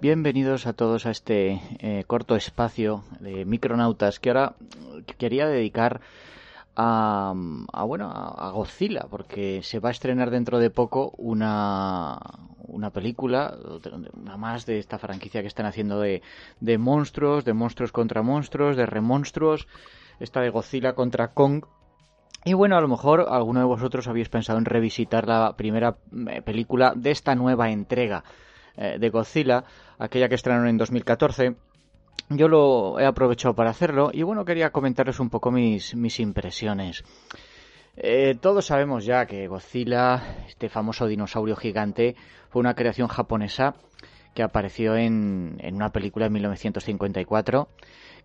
Bienvenidos a todos a este eh, corto espacio de micronautas que ahora quería dedicar a, bueno a, Godzilla porque se va a estrenar dentro de poco una, una película una más de esta franquicia que están haciendo de, de monstruos de monstruos contra monstruos de remonstruos esta de Godzilla contra Kong. Y bueno, a lo mejor alguno de vosotros habéis pensado en revisitar la primera eh, película de esta nueva entrega de Godzilla, aquella que estrenaron en 2014. Yo lo he aprovechado para hacerlo y bueno, quería comentarles un poco mis, mis impresiones. Eh, todos sabemos ya que Godzilla, este famoso dinosaurio gigante, fue una creación japonesa que apareció en, en una película en 1954,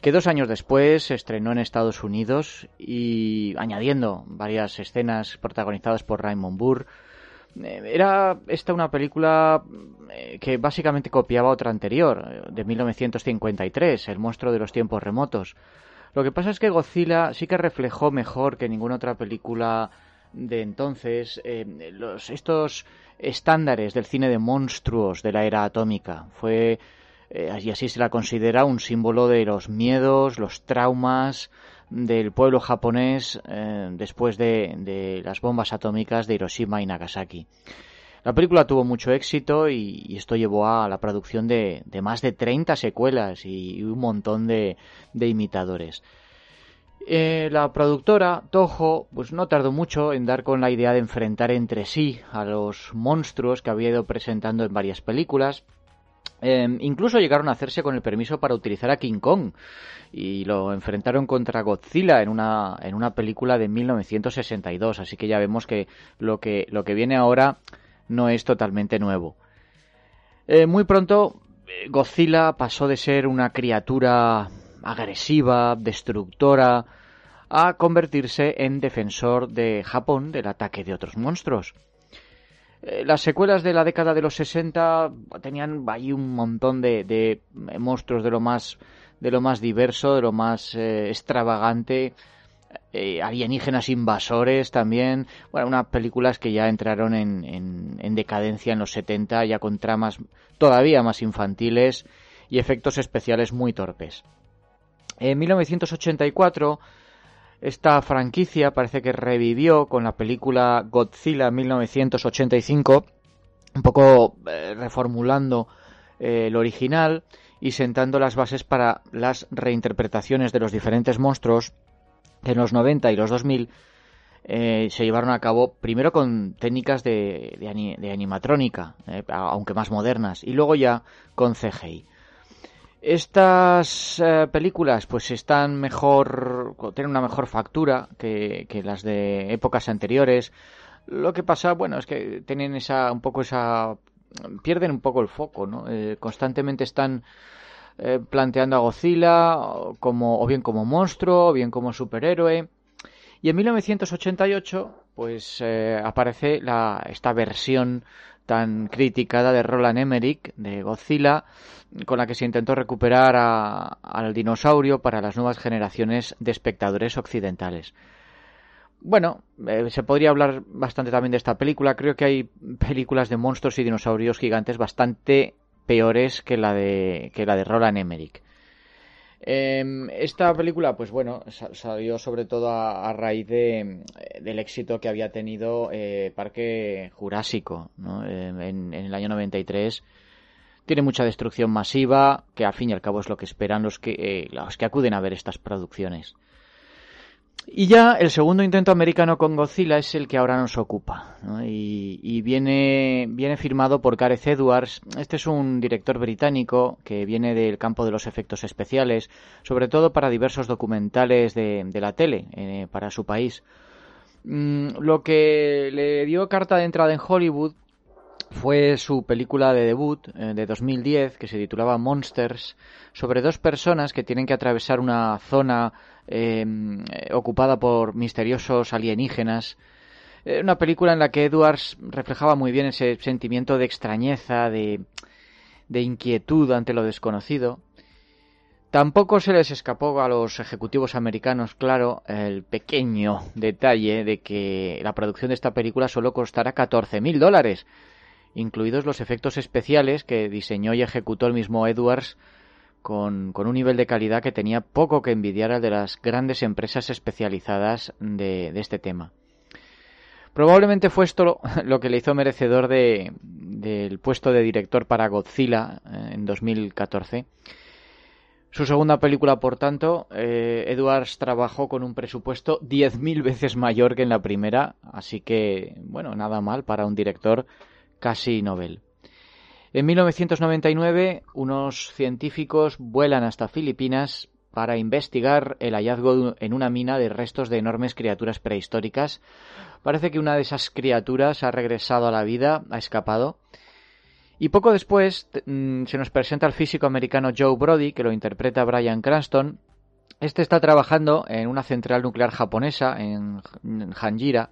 que dos años después se estrenó en Estados Unidos y añadiendo varias escenas protagonizadas por Raymond Burr, eh, era esta una película eh, que básicamente copiaba otra anterior, eh, de 1953, El monstruo de los tiempos remotos. Lo que pasa es que Godzilla sí que reflejó mejor que ninguna otra película de entonces los, estos estándares del cine de monstruos de la era atómica. Fue, y así se la considera, un símbolo de los miedos, los traumas, del pueblo japonés eh, después de, las bombas atómicas de Hiroshima y Nagasaki. La película tuvo mucho éxito y, esto llevó a la producción de, más de 30 secuelas y, un montón de, imitadores. Eh, la productora Toho pues no tardó mucho en dar con la idea de enfrentar entre sí a los monstruos que había ido presentando en varias películas Em, incluso llegaron a hacerse con el permiso para utilizar a King Kong y lo enfrentaron contra Godzilla en una, en una película de 1962, así que ya vemos que lo que, lo que viene ahora no es totalmente nuevo. Eh, muy pronto eh, Godzilla pasó de ser una criatura agresiva, destructora, a convertirse en defensor de Japón del ataque de otros monstruos. Eh, las secuelas de la década de los 60 tenían ahí un montón de, monstruos de lo más de lo más diverso, de lo más eh, extravagante, eh, alienígenas invasores también, bueno, unas películas que ya entraron en, en, decadencia en los 70, ya con tramas todavía más infantiles y efectos especiales muy torpes. En 1984 esta franquicia parece que revivió con la película Godzilla 1985, un poco eh, reformulando eh, el original y sentando las bases para las reinterpretaciones de los diferentes monstruos en los 90 y los 2000 eh, se llevaron a cabo primero con técnicas de, de animatrónica, aunque más modernas, y luego ya con CGI. Estas eh, películas pues están mejor, tienen una mejor factura que, las de épocas anteriores. Lo que pasa, bueno, es que tienen esa, un poco esa, pierden un poco el foco, ¿no? Eh, constantemente están eh, planteando a Godzilla como, o bien como monstruo, o bien como superhéroe. Y en 1988, pues aparece la, esta versión tan criticada de Roland Emmerich de Godzilla, con la que se intentó recuperar al dinosaurio para las nuevas generaciones de espectadores occidentales. Bueno, eh, se podría hablar bastante también de esta película. Creo que hay películas de monstruos y dinosaurios gigantes bastante peores que la de, que la de Roland Emmerich. Em, esta película, pues bueno, salió sobre todo a, raíz de, del éxito que había tenido eh, Parque Jurásico, ¿no? Em, en, en, el año 93 Tiene mucha destrucción masiva, que al fin y al cabo es lo que esperan los que, eh, los que acuden a ver estas producciones. Y ya el segundo intento americano con Godzilla es el que ahora nos ocupa. Y, viene, viene firmado por Gareth Edwards. Este es un director británico que viene del campo de los efectos especiales, sobre todo para diversos documentales de, la tele eh, para su país. Mm, lo que le dio carta de entrada en Hollywood fue su película de debut eh, de 2010 que se titulaba Monsters sobre dos personas que tienen que atravesar una zona em, ocupada por misteriosos alienígenas. una película en la que Edwards reflejaba muy bien ese sentimiento de extrañeza, de, de inquietud ante lo desconocido. Tampoco se les escapó a los ejecutivos americanos, claro, el pequeño detalle de que la producción de esta película solo costará 14.000 dólares, incluidos los efectos especiales que diseñó y ejecutó el mismo Edwards con, un nivel de calidad que tenía poco que envidiar al de las grandes empresas especializadas de, este tema. Probablemente fue esto lo, que le hizo merecedor de, del puesto de director para Godzilla eh, en 2014. Su segunda película, por tanto, eh, Edwards trabajó con un presupuesto 10.000 veces mayor que en la primera, así que, bueno, nada mal para un director casi Nobel. En 1999, unos científicos vuelan hasta Filipinas para investigar el hallazgo en una mina de restos de enormes criaturas prehistóricas. Parece que una de esas criaturas ha regresado a la vida, ha escapado. Y poco después mm, se nos presenta el físico americano Joe Brody, que lo interpreta Brian Cranston. Este está trabajando en una central nuclear japonesa en Hanjira,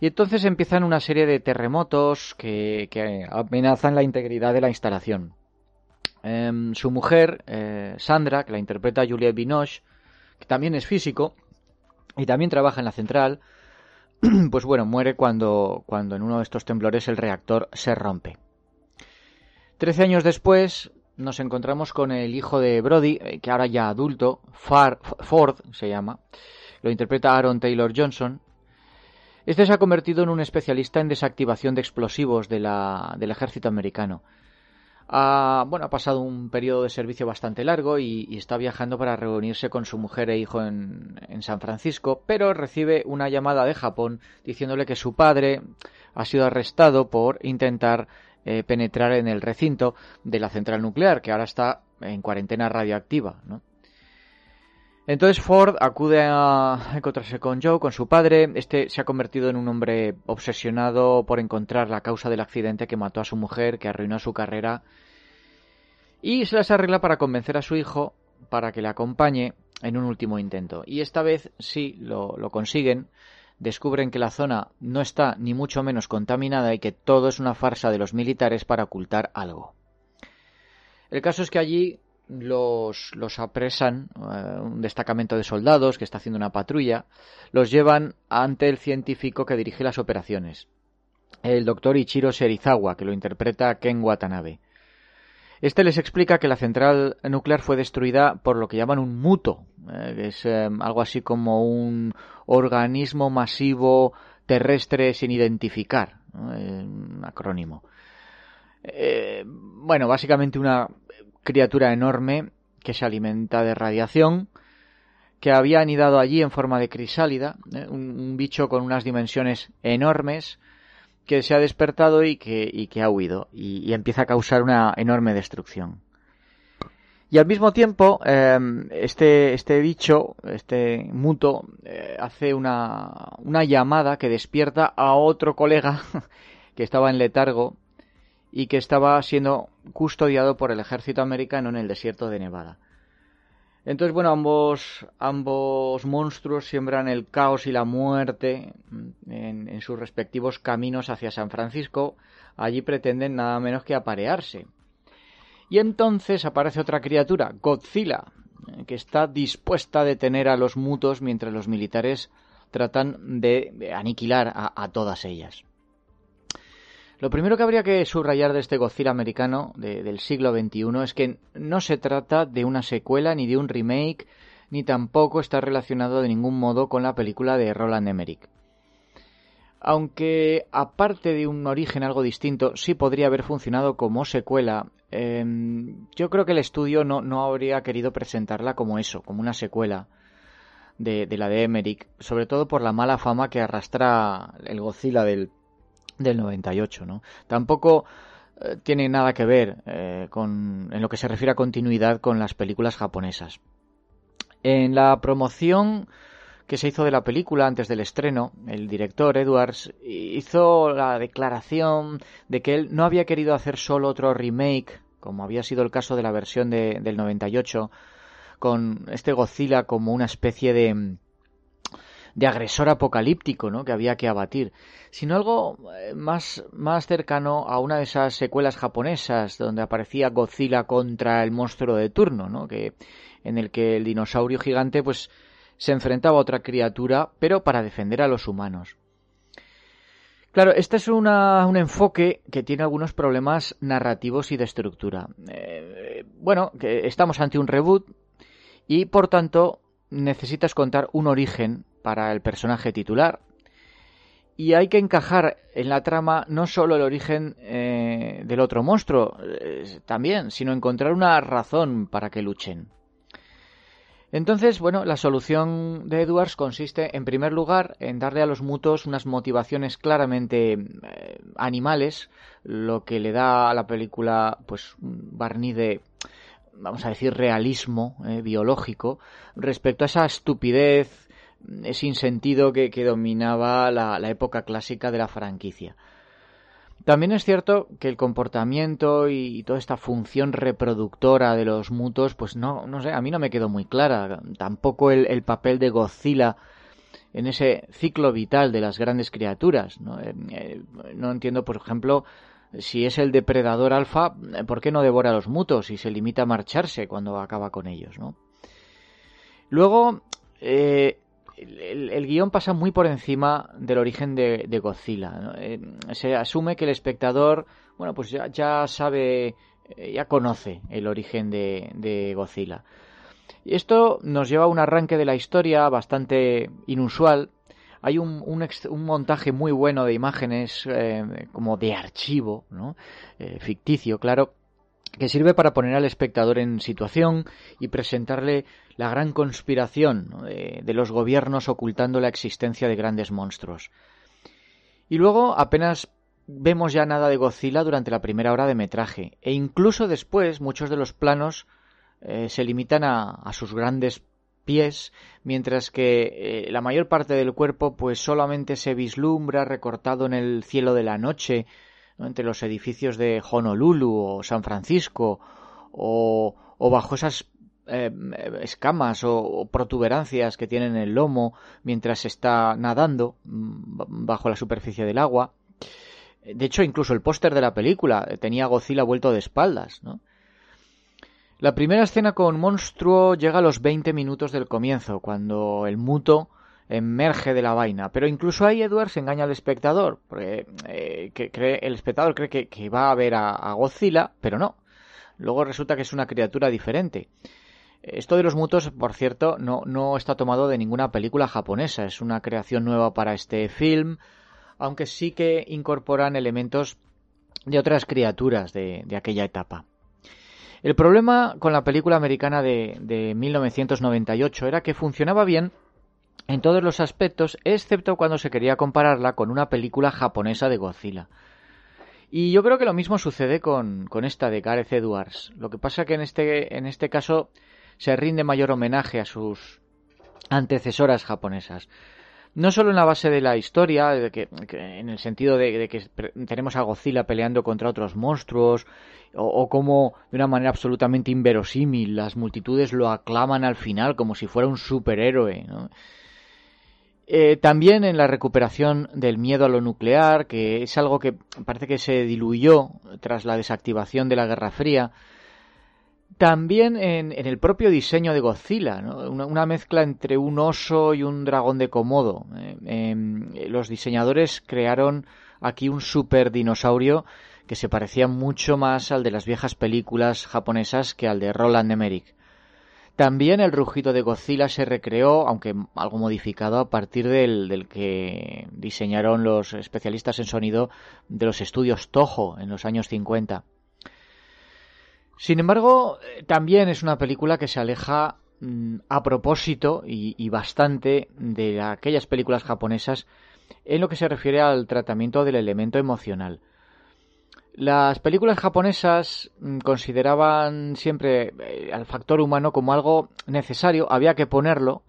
y entonces empiezan una serie de terremotos que, amenazan la integridad de la instalación. Em, su mujer, eh, Sandra, que la interpreta Juliette Binoche, que también es físico y también trabaja en la central, pues bueno, muere cuando, cuando en uno de estos temblores el reactor se rompe. Trece años después nos encontramos con el hijo de Brody, eh, que ahora ya adulto, Ford se llama, lo interpreta Aaron Taylor Johnson, este se ha convertido en un especialista en desactivación de explosivos del ejército americano. Ha, bueno, ha pasado un periodo de servicio bastante largo y, está viajando para reunirse con su mujer e hijo en, San Francisco, pero recibe una llamada de Japón diciéndole que su padre ha sido arrestado por intentar eh, penetrar en el recinto de la central nuclear, que ahora está en cuarentena radioactiva. ¿no? Entonces Ford acude a encontrarse con Joe, con su padre. Este se ha convertido en un hombre obsesionado por encontrar la causa del accidente que mató a su mujer, que arruinó su carrera. Y se las arregla para convencer a su hijo para que le acompañe en un último intento. Y esta vez sí lo, lo consiguen. Descubren que la zona no está ni mucho menos contaminada y que todo es una farsa de los militares para ocultar algo. El caso es que allí los, apresan, eh, un destacamento de soldados que está haciendo una patrulla, los llevan ante el científico que dirige las operaciones, el doctor Ichiro Serizawa, que lo interpreta Ken Watanabe. Este les explica que la central nuclear fue destruida por lo que llaman un muto, eh, que es eh, algo así como un organismo masivo terrestre sin identificar, un acrónimo. bueno, básicamente una criatura enorme que se alimenta de radiación, que había anidado allí en forma de crisálida, ¿eh? un, bicho con unas dimensiones enormes que se ha despertado y que, que ha huido y, empieza a causar una enorme destrucción. Y al mismo tiempo, em, este, este bicho, este muto, eh, hace una, una llamada que despierta a otro colega que estaba en letargo y que estaba siendo custodiado por el ejército americano en el desierto de Nevada. Entonces, bueno, ambos, ambos monstruos siembran el caos y la muerte en, en, sus respectivos caminos hacia San Francisco. Allí pretenden nada menos que aparearse. Y entonces aparece otra criatura, Godzilla, que está dispuesta a detener a los mutos mientras los militares tratan de aniquilar a todas ellas. Lo primero que habría que subrayar de este Godzilla americano del siglo XXI es que no se trata de una secuela ni de un remake, ni tampoco está relacionado de ningún modo con la película de Roland Emmerich. aunque aparte de un origen algo distinto, sí podría haber funcionado como secuela. Em, yo creo que el estudio no, no, habría querido presentarla como eso, como una secuela de, la de Emmerich, sobre todo por la mala fama que arrastra el Godzilla del, del 98. ¿no? Tampoco eh, tiene nada que ver eh, con, en lo que se refiere a continuidad con las películas japonesas. En la promoción que se hizo de la película antes del estreno, el director Edwards hizo la declaración de que él no había querido hacer solo otro remake, como había sido el caso de la versión de, del 98, con este Godzilla como una especie de de agresor apocalíptico, ¿no? que había que abatir, sino algo eh, más, más cercano a una de esas secuelas japonesas donde aparecía Godzilla contra el monstruo de turno, ¿no? que en el que el dinosaurio gigante pues se enfrentaba a otra criatura, pero para defender a los humanos. Claro, este es un enfoque que tiene algunos problemas narrativos y de estructura. Eh, bueno, que estamos ante un reboot y por tanto necesitas contar un origen para el personaje titular. Y hay que encajar en la trama no solo el origen eh, del otro monstruo, eh, también, sino encontrar una razón para que luchen. Entonces, bueno, la solución de Edwards consiste, en primer lugar, en darle a los mutos unas motivaciones claramente eh, animales, lo que le da a la película, pues, un barniz de, vamos a decir, realismo eh, biológico respecto a esa estupidez, sin sentido que, que dominaba la época clásica de la franquicia. También es cierto que el comportamiento y toda esta función reproductora de los mutos, pues no, no sé, a mí no me quedó muy clara. Tampoco el, papel de Godzilla en ese ciclo vital de las grandes criaturas. ¿no? Eh, eh, no entiendo, por ejemplo, si es el depredador alfa, ¿por qué no devora a los mutos y se limita a marcharse cuando acaba con ellos? Luego, eh, el, guion pasa muy por encima del origen de, Godzilla. Eh, se asume que el espectador, bueno, pues ya, sabe, eh, ya conoce el origen de, Godzilla. Y esto nos lleva a un arranque de la historia bastante inusual. Hay un, montaje muy bueno de imágenes eh, como de archivo, ¿no? ficticio, claro, que sirve para poner al espectador en situación y presentarle la gran conspiración de, los gobiernos ocultando la existencia de grandes monstruos. Y luego apenas vemos ya nada de Godzilla durante la primera hora de metraje, e incluso después muchos de los planos eh, se limitan a, sus grandes pies, mientras que eh, la mayor parte del cuerpo pues solamente se vislumbra recortado en el cielo de la noche, entre los edificios de Honolulu o San Francisco, o, bajo esas eh, escamas o, protuberancias que tiene en el lomo mientras está nadando mm, bajo la superficie del agua. De hecho, incluso el póster de la película tenía Godzilla vuelto de espaldas, ¿no? La primera escena con monstruo llega a los 20 minutos del comienzo, cuando el muto emerge de la vaina. Pero incluso ahí Edwards engaña al espectador, porque eh, que cree, el espectador cree que, va a ver a, Godzilla, pero no. Luego resulta que es una criatura diferente. Esto de los mutos, por cierto, no está tomado de ninguna película japonesa, es una creación nueva para este film, aunque sí que incorporan elementos de otras criaturas de, aquella etapa. El problema con la película americana de, de 1998 era que funcionaba bien en todos los aspectos, excepto cuando se quería compararla con una película japonesa de Godzilla. Y yo creo que lo mismo sucede con, con esta de Gareth Edwards. Lo que pasa que en este, en este caso se rinde mayor homenaje a sus antecesoras japonesas. No solo en la base de la historia, de que, en el sentido de, que tenemos a Godzilla peleando contra otros monstruos, o, como de una manera absolutamente inverosímil las multitudes lo aclaman al final como si fuera un superhéroe. Eh, también en la recuperación del miedo a lo nuclear, que es algo que parece que se diluyó tras la desactivación de la Guerra Fría, también en, el propio diseño de Godzilla, una, mezcla entre un oso y un dragón de Komodo. Eh, em, los diseñadores crearon aquí un super dinosaurio que se parecía mucho más al de las viejas películas japonesas que al de Roland Emmerich. También el rugido de Godzilla se recreó, aunque algo modificado, a partir del, del, que diseñaron los especialistas en sonido de los estudios Toho en los años 50. Sin embargo, eh, también es una película que se aleja mm, a propósito y, bastante de aquellas películas japonesas en lo que se refiere al tratamiento del elemento emocional. Las películas japonesas mm, consideraban siempre eh, al factor humano como algo necesario, había que ponerlo,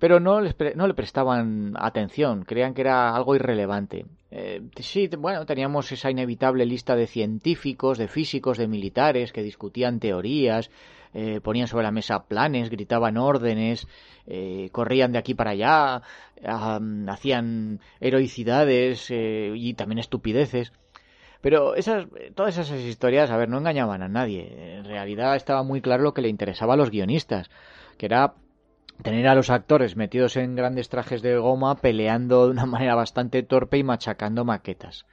pero no, les no le prestaban atención, creían que era algo irrelevante. Eh, sí, bueno, teníamos esa inevitable lista de científicos, de físicos, de militares que discutían teorías, eh, ponían sobre la mesa planes, gritaban órdenes, eh, corrían de aquí para allá, hacían heroicidades eh, y también estupideces. Pero esas, todas esas historias, a ver, no engañaban a nadie. En realidad estaba muy claro lo que le interesaba a los guionistas, que era tener a los actores metidos en grandes trajes de goma peleando de una manera bastante torpe y machacando maquetas.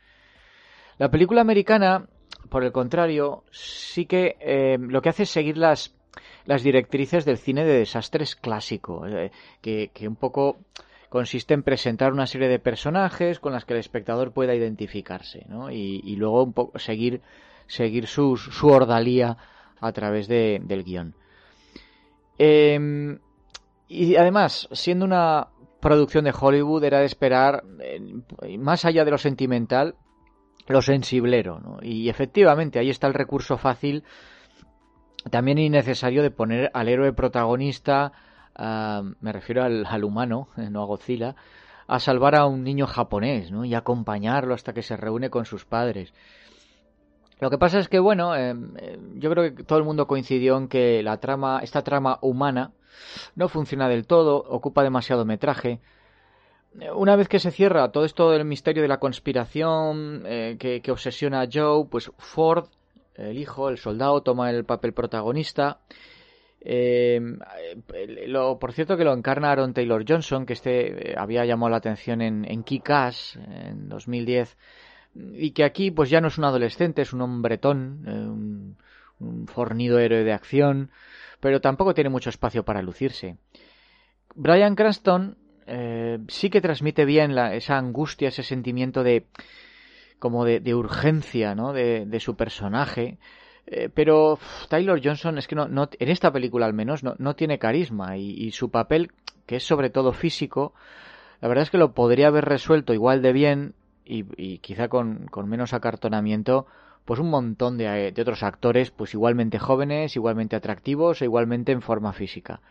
La película americana, por el contrario, sí que eh, lo que hace es seguir las, las directrices del cine de desastres clásico, eh, que, que un poco consiste en presentar una serie de personajes con las que el espectador pueda identificarse, ¿no? Y, luego un poco seguir, seguir su, su ordalía a través de, del guion. Eh, y además, siendo una producción de Hollywood, era de esperar, eh, más allá de lo sentimental, lo sensiblero. ¿no? Y efectivamente, ahí está el recurso fácil, también innecesario, de poner al héroe protagonista, uh, me refiero al, al, humano, no a Godzilla, a salvar a un niño japonés ¿no? y acompañarlo hasta que se reúne con sus padres. Lo que pasa es que, bueno, eh, yo creo que todo el mundo coincidió en que la trama, esta trama humana, no funciona del todo, ocupa demasiado metraje. Una vez que se cierra todo esto del misterio de la conspiración eh, que, obsesiona a Joe, pues Ford, el hijo, el soldado, toma el papel protagonista. Eh, lo, por cierto que lo encarna Aaron Taylor Johnson, que este eh, había llamado la atención en, en Kick-Ass en 2010 y que aquí pues ya no es un adolescente, es un hombretón, eh, un fornido héroe de acción, pero tampoco tiene mucho espacio para lucirse. Brian Cranston eh, sí que transmite bien la, esa angustia, ese sentimiento de como de, de urgencia, ¿no? De, de su personaje. Eh, pero Taylor Johnson es que no, no, en esta película al menos no, no tiene carisma y, y, su papel, que es sobre todo físico, la verdad es que lo podría haber resuelto igual de bien y, y quizá con, con menos acartonamiento pues un montón de, de, otros actores, pues igualmente jóvenes, igualmente atractivos e igualmente en forma física.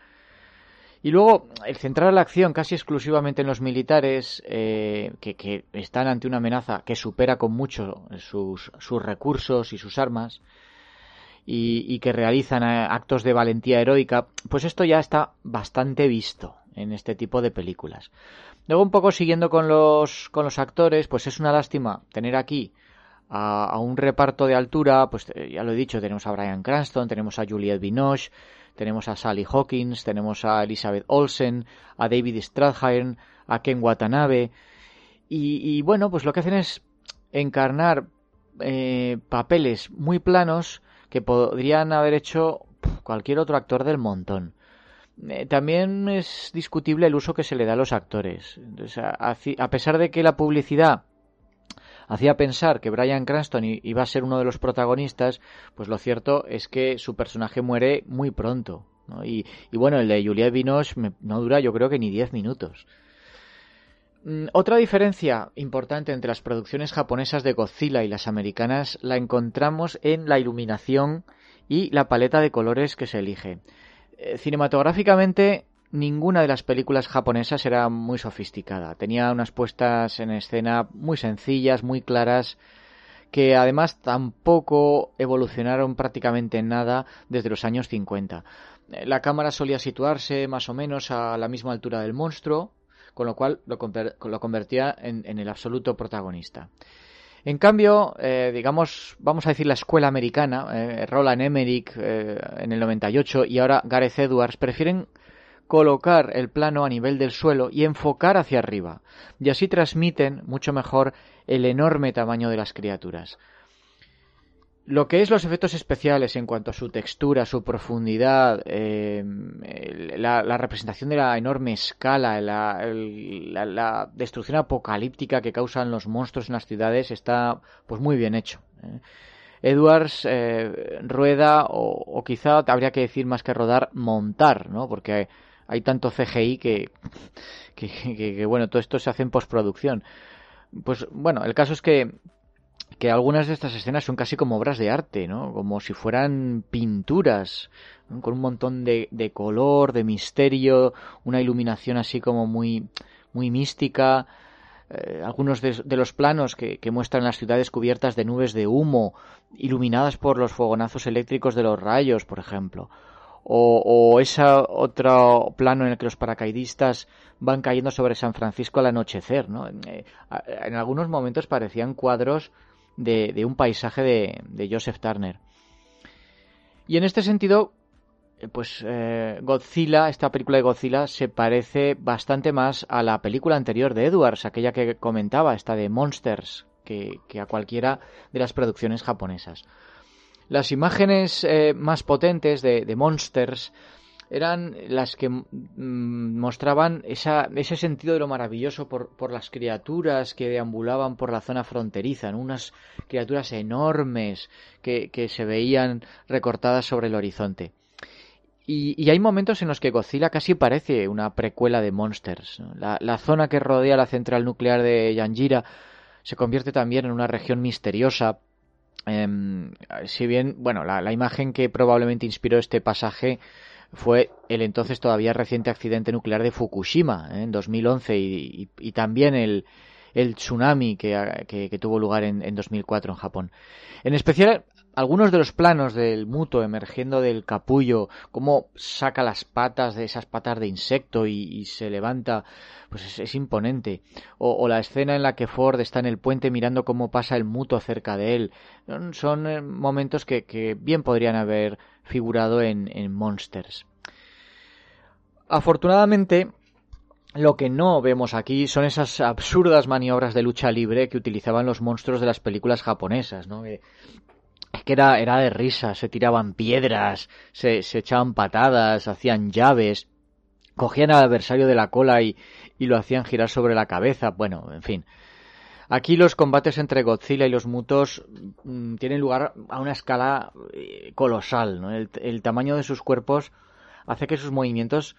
Y luego, el centrar la acción casi exclusivamente en los militares, eh, que, que, están ante una amenaza que supera con mucho sus, sus recursos y sus armas, y, y, que realizan eh, actos de valentía heroica, pues esto ya está bastante visto en este tipo de películas. Luego, un poco siguiendo con los, con los actores, pues es una lástima tener aquí a, un reparto de altura, pues eh, ya lo he dicho, tenemos a Brian Cranston, tenemos a Juliette Binoche, tenemos a Sally Hawkins, tenemos a Elizabeth Olsen, a David Strathairn, a Ken Watanabe, y, bueno, pues lo que hacen es encarnar eh, papeles muy planos que podrían haber hecho cualquier otro actor del montón. Eh, también es discutible el uso que se le da a los actores. A pesar de que la publicidad hacía pensar que Brian Cranston iba a ser uno de los protagonistas, pues lo cierto es que su personaje muere muy pronto. Y, bueno, el de Juliette Binoche no dura yo creo que ni 10 minutos. Mm, otra diferencia importante entre las producciones japonesas de Godzilla y las americanas la encontramos en la iluminación y la paleta de colores que se elige. Eh, cinematográficamente ninguna de las películas japonesas era muy sofisticada. Tenía unas puestas en escena muy sencillas, muy claras, que además tampoco evolucionaron prácticamente en nada desde los años 50. La cámara solía situarse más o menos a la misma altura del monstruo, con lo cual lo, lo convertía en, el absoluto protagonista. En cambio, eh, digamos, vamos a decir la escuela americana, eh, Roland Emmerich eh, en el 98 y ahora Gareth Edwards, prefieren colocar el plano a nivel del suelo y enfocar hacia arriba, y así transmiten mucho mejor el enorme tamaño de las criaturas. lo que es los efectos especiales en cuanto a su textura, su profundidad, eh, la, representación de la enorme escala, la, destrucción apocalíptica que causan los monstruos en las ciudades está pues muy bien hecho. ¿eh? Edwards eh, rueda o, quizá habría que decir más que rodar, montar, ¿no? Porque hay, tanto CGI que, que, que, bueno, todo esto se hace en postproducción. Pues bueno, el caso es que que algunas de estas escenas son casi como obras de arte, ¿no? Como si fueran pinturas, con un montón de, color, de misterio, una iluminación así como muy, muy mística. Eh, algunos de, los planos que, muestran las ciudades cubiertas de nubes de humo, iluminadas por los fogonazos eléctricos de los rayos, por ejemplo. O, ese otro plano en el que los paracaidistas van cayendo sobre San Francisco al anochecer, ¿no? en eh, algunos momentos parecían cuadros de, un paisaje de, Joseph Turner. Y en este sentido, eh, pues eh, Godzilla, esta película de Godzilla se parece bastante más a la película anterior de Edwards, aquella que comentaba, esta de Monsters, que, a cualquiera de las producciones japonesas. Las imágenes eh, más potentes de, de Monsters eran las que mm, mostraban ese sentido de lo maravilloso por, las criaturas que deambulaban por la zona fronteriza, unas criaturas enormes que, se veían recortadas sobre el horizonte. Y, hay momentos en los que Godzilla casi parece una precuela de Monsters. La, zona que rodea la central nuclear de Yanjira se convierte también en una región misteriosa. Em, si bien, bueno, la imagen que probablemente inspiró este pasaje fue el entonces todavía reciente accidente nuclear de Fukushima ¿eh? en 2011 y, y, también el, el tsunami que, que, tuvo lugar en, en, 2004 en Japón. En especial, algunos de los planos del Muto emergiendo del capullo, cómo saca las patas de esas patas de insecto y, se levanta, pues es, imponente. O, la escena en la que Ford está en el puente mirando cómo pasa el Muto cerca de él. Son eh, momentos que, bien podrían haber figurado en, Monsters. Afortunadamente, lo que no vemos aquí son esas absurdas maniobras de lucha libre que utilizaban los monstruos de las películas japonesas, ¿no? Era, era de risa, se tiraban piedras, se, se, echaban patadas, hacían llaves, cogían al adversario de la cola y, y lo hacían girar sobre la cabeza, bueno, en fin. Aquí los combates entre Godzilla y los mutos mm, tienen lugar a una escala eh, colosal. El, tamaño de sus cuerpos hace que sus movimientos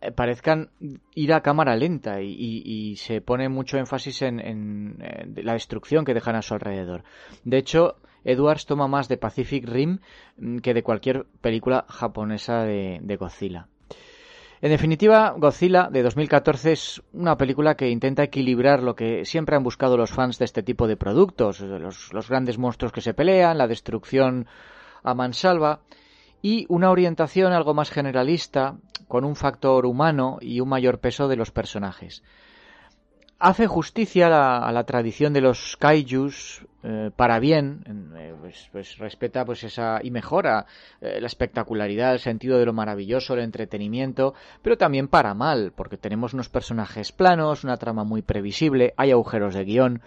eh, parezcan ir a cámara lenta y, se pone mucho énfasis en, la destrucción que dejan a su alrededor. De hecho, Edwards toma más de Pacific Rim mm, que de cualquier película japonesa de Godzilla. En definitiva, Godzilla de 2014 es una película que intenta equilibrar lo que siempre han buscado los fans de este tipo de productos, los, grandes monstruos que se pelean, la destrucción a mansalva, y una orientación algo más generalista, con un factor humano y un mayor peso de los personajes hace justicia a la, tradición de los kaijus eh, para bien, eh, pues, pues, respeta pues esa y mejora eh, la espectacularidad, el sentido de lo maravilloso, el entretenimiento, pero también para mal, porque tenemos unos personajes planos, una trama muy previsible, hay agujeros de guion.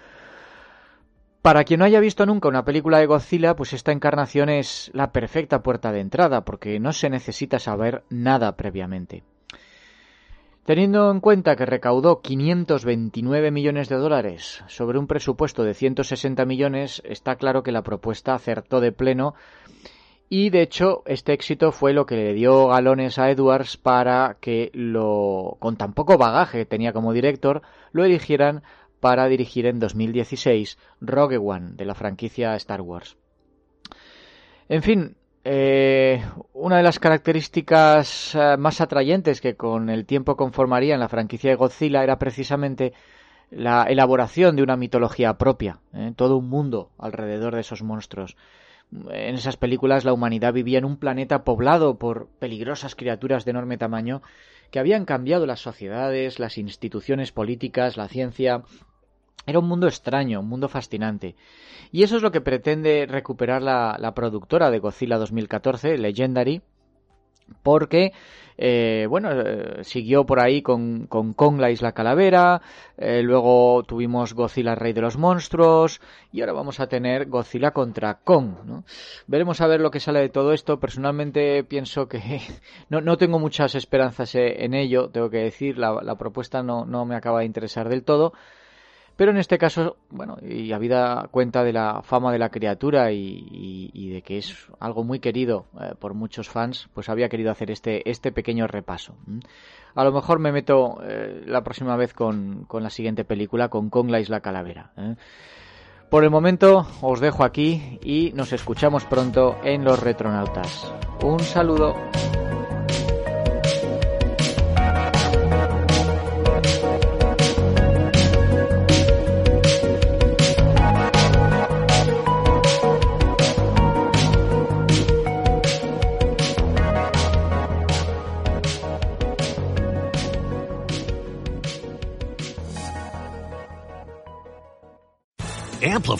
Para quien no haya visto nunca una película de Godzilla, pues esta encarnación es la perfecta puerta de entrada, porque no se necesita saber nada previamente. Teniendo en cuenta que recaudó 529 millones de dólares sobre un presupuesto de 160 millones, está claro que la propuesta acertó de pleno y de hecho este éxito fue lo que le dio galones a Edwards para que lo con tan poco bagaje que tenía como director lo eligieran para dirigir en 2016 Rogue One de la franquicia Star Wars. En fin, eh, una de las características eh, más atrayentes que con el tiempo conformarían la franquicia de Godzilla era precisamente la elaboración de una mitología propia, ¿eh? todo un mundo alrededor de esos monstruos. En esas películas la humanidad vivía en un planeta poblado por peligrosas criaturas de enorme tamaño que habían cambiado las sociedades, las instituciones políticas, la ciencia, era un mundo extraño, un mundo fascinante. Y eso es lo que pretende recuperar la, productora de Godzilla 2014, Legendary, porque eh, bueno, eh, siguió por ahí con, con Kong la Isla Calavera, eh, luego tuvimos Godzilla Rey de los Monstruos y ahora vamos a tener Godzilla contra Kong. ¿no? Veremos a ver lo que sale de todo esto. Personalmente pienso que no, no tengo muchas esperanzas en ello, tengo que decir, la, la propuesta no, no me acaba de interesar del todo. Pero en este caso, bueno, y habida cuenta de la fama de la criatura y, de que es algo muy querido eh, por muchos fans, pues había querido hacer este, este pequeño repaso. A lo mejor me meto eh, la próxima vez con, con, la siguiente película, con Kong la Isla Calavera. ¿eh? Por el momento os dejo aquí y nos escuchamos pronto en Los Retronautas. Un saludo.